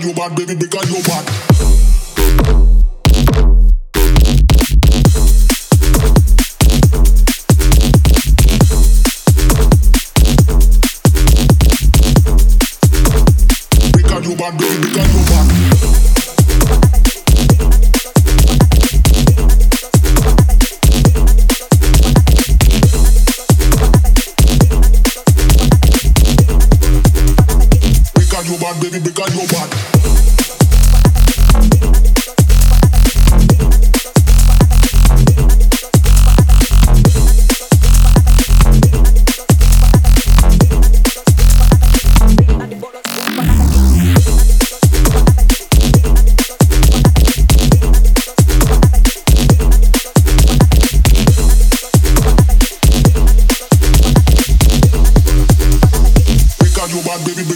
because you bad, baby, because you bad. baby, because you're bad.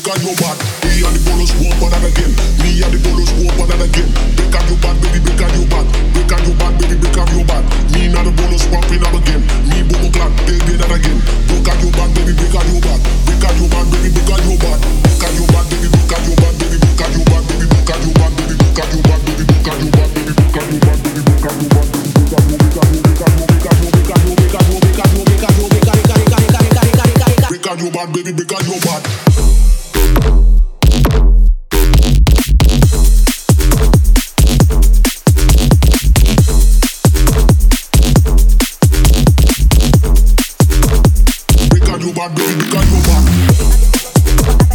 got your back. We and the bolos walk on again. Me and the bolos walk on again. They got your back, baby, they got your back. They got your back, baby, they got your back. Me and the bolos pumping up again. Me boom clap, baby, that again. They got your back, baby, they got your back. They got your back, baby, they got your back. They got your back, baby, they got your back, baby, they got your back, baby, they got your back, baby, they got your back, baby, they got your back, baby, they got your back, baby, they got your back. Break out your bad, baby, break out your bad. baby, got you back?